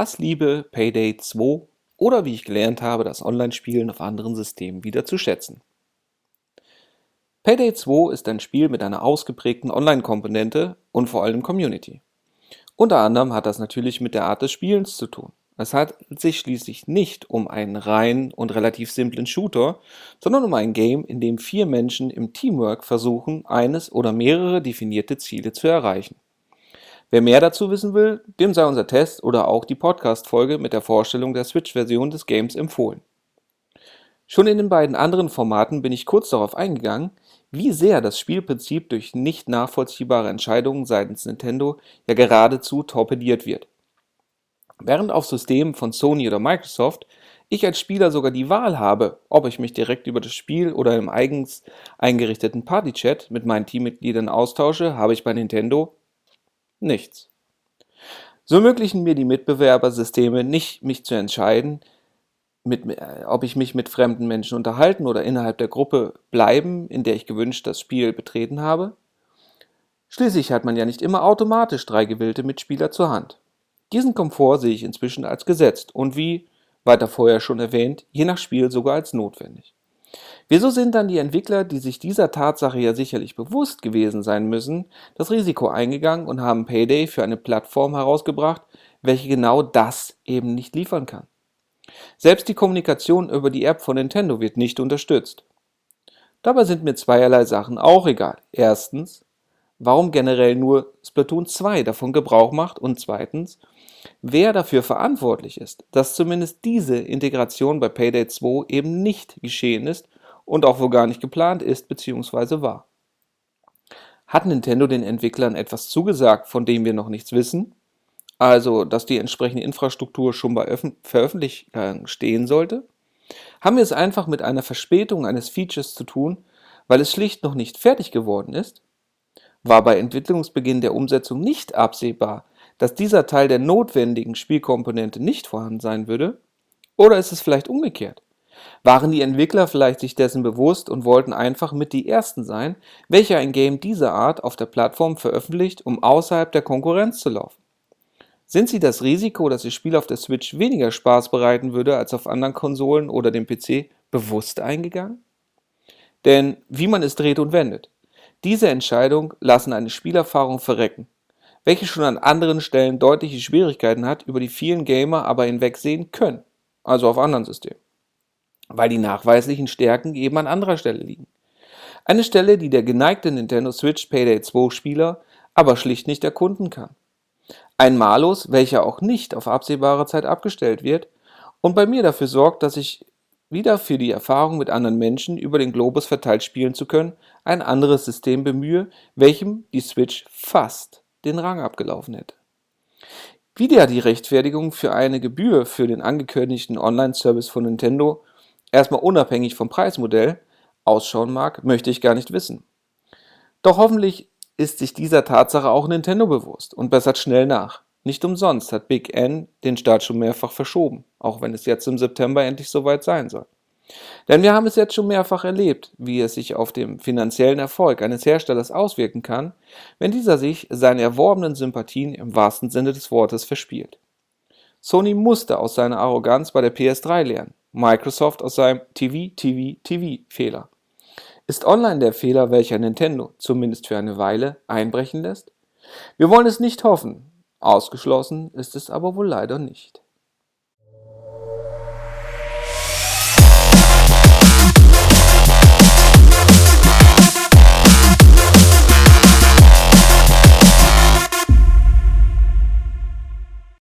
Hassliebe Payday 2 oder wie ich gelernt habe, das Online-Spielen auf anderen Systemen wieder zu schätzen. Payday 2 ist ein Spiel mit einer ausgeprägten Online-Komponente und vor allem Community. Unter anderem hat das natürlich mit der Art des Spielens zu tun. Es handelt sich schließlich nicht um einen reinen und relativ simplen Shooter, sondern um ein Game, in dem vier Menschen im Teamwork versuchen, eines oder mehrere definierte Ziele zu erreichen. Wer mehr dazu wissen will, dem sei unser Test oder auch die Podcast-Folge mit der Vorstellung der Switch-Version des Games empfohlen. Schon in den beiden anderen Formaten bin ich kurz darauf eingegangen, wie sehr das Spielprinzip durch nicht nachvollziehbare Entscheidungen seitens Nintendo ja geradezu torpediert wird. Während auf Systemen von Sony oder Microsoft ich als Spieler sogar die Wahl habe, ob ich mich direkt über das Spiel oder im eigens eingerichteten Partychat mit meinen Teammitgliedern austausche, habe ich bei Nintendo nichts. So ermöglichen mir die Mitbewerbersysteme nicht, mich zu entscheiden, mit, äh, ob ich mich mit fremden Menschen unterhalten oder innerhalb der Gruppe bleiben, in der ich gewünscht das Spiel betreten habe. Schließlich hat man ja nicht immer automatisch drei gewillte Mitspieler zur Hand. Diesen Komfort sehe ich inzwischen als gesetzt und wie, weiter vorher schon erwähnt, je nach Spiel sogar als notwendig. Wieso sind dann die Entwickler, die sich dieser Tatsache ja sicherlich bewusst gewesen sein müssen, das Risiko eingegangen und haben Payday für eine Plattform herausgebracht, welche genau das eben nicht liefern kann? Selbst die Kommunikation über die App von Nintendo wird nicht unterstützt. Dabei sind mir zweierlei Sachen auch egal. Erstens, warum generell nur Splatoon 2 davon Gebrauch macht und zweitens, wer dafür verantwortlich ist, dass zumindest diese Integration bei Payday 2 eben nicht geschehen ist und auch wohl gar nicht geplant ist bzw. war. Hat Nintendo den Entwicklern etwas zugesagt, von dem wir noch nichts wissen? Also, dass die entsprechende Infrastruktur schon bei Öf Veröffentlichung stehen sollte? Haben wir es einfach mit einer Verspätung eines Features zu tun, weil es schlicht noch nicht fertig geworden ist? War bei Entwicklungsbeginn der Umsetzung nicht absehbar, dass dieser Teil der notwendigen Spielkomponente nicht vorhanden sein würde? Oder ist es vielleicht umgekehrt? Waren die Entwickler vielleicht sich dessen bewusst und wollten einfach mit die Ersten sein, welche ein Game dieser Art auf der Plattform veröffentlicht, um außerhalb der Konkurrenz zu laufen? Sind sie das Risiko, dass ihr Spiel auf der Switch weniger Spaß bereiten würde als auf anderen Konsolen oder dem PC, bewusst eingegangen? Denn wie man es dreht und wendet, diese Entscheidung lassen eine Spielerfahrung verrecken, welche schon an anderen Stellen deutliche Schwierigkeiten hat, über die vielen Gamer aber hinwegsehen können, also auf anderen Systemen, weil die nachweislichen Stärken eben an anderer Stelle liegen. Eine Stelle, die der geneigte Nintendo Switch Payday 2 Spieler aber schlicht nicht erkunden kann. Ein Malus, welcher auch nicht auf absehbare Zeit abgestellt wird und bei mir dafür sorgt, dass ich wieder für die Erfahrung mit anderen Menschen über den Globus verteilt spielen zu können, ein anderes System bemühe, welchem die Switch fast den Rang abgelaufen hätte. Wieder die Rechtfertigung für eine Gebühr für den angekündigten Online-Service von Nintendo, erstmal unabhängig vom Preismodell, ausschauen mag, möchte ich gar nicht wissen. Doch hoffentlich ist sich dieser Tatsache auch Nintendo bewusst und bessert schnell nach. Nicht umsonst hat Big N den Start schon mehrfach verschoben, auch wenn es jetzt im September endlich soweit sein soll. Denn wir haben es jetzt schon mehrfach erlebt, wie es sich auf den finanziellen Erfolg eines Herstellers auswirken kann, wenn dieser sich seine erworbenen Sympathien im wahrsten Sinne des Wortes verspielt. Sony musste aus seiner Arroganz bei der PS3 lernen, Microsoft aus seinem TV, TV, TV Fehler. Ist online der Fehler, welcher Nintendo, zumindest für eine Weile, einbrechen lässt? Wir wollen es nicht hoffen, ausgeschlossen ist es aber wohl leider nicht.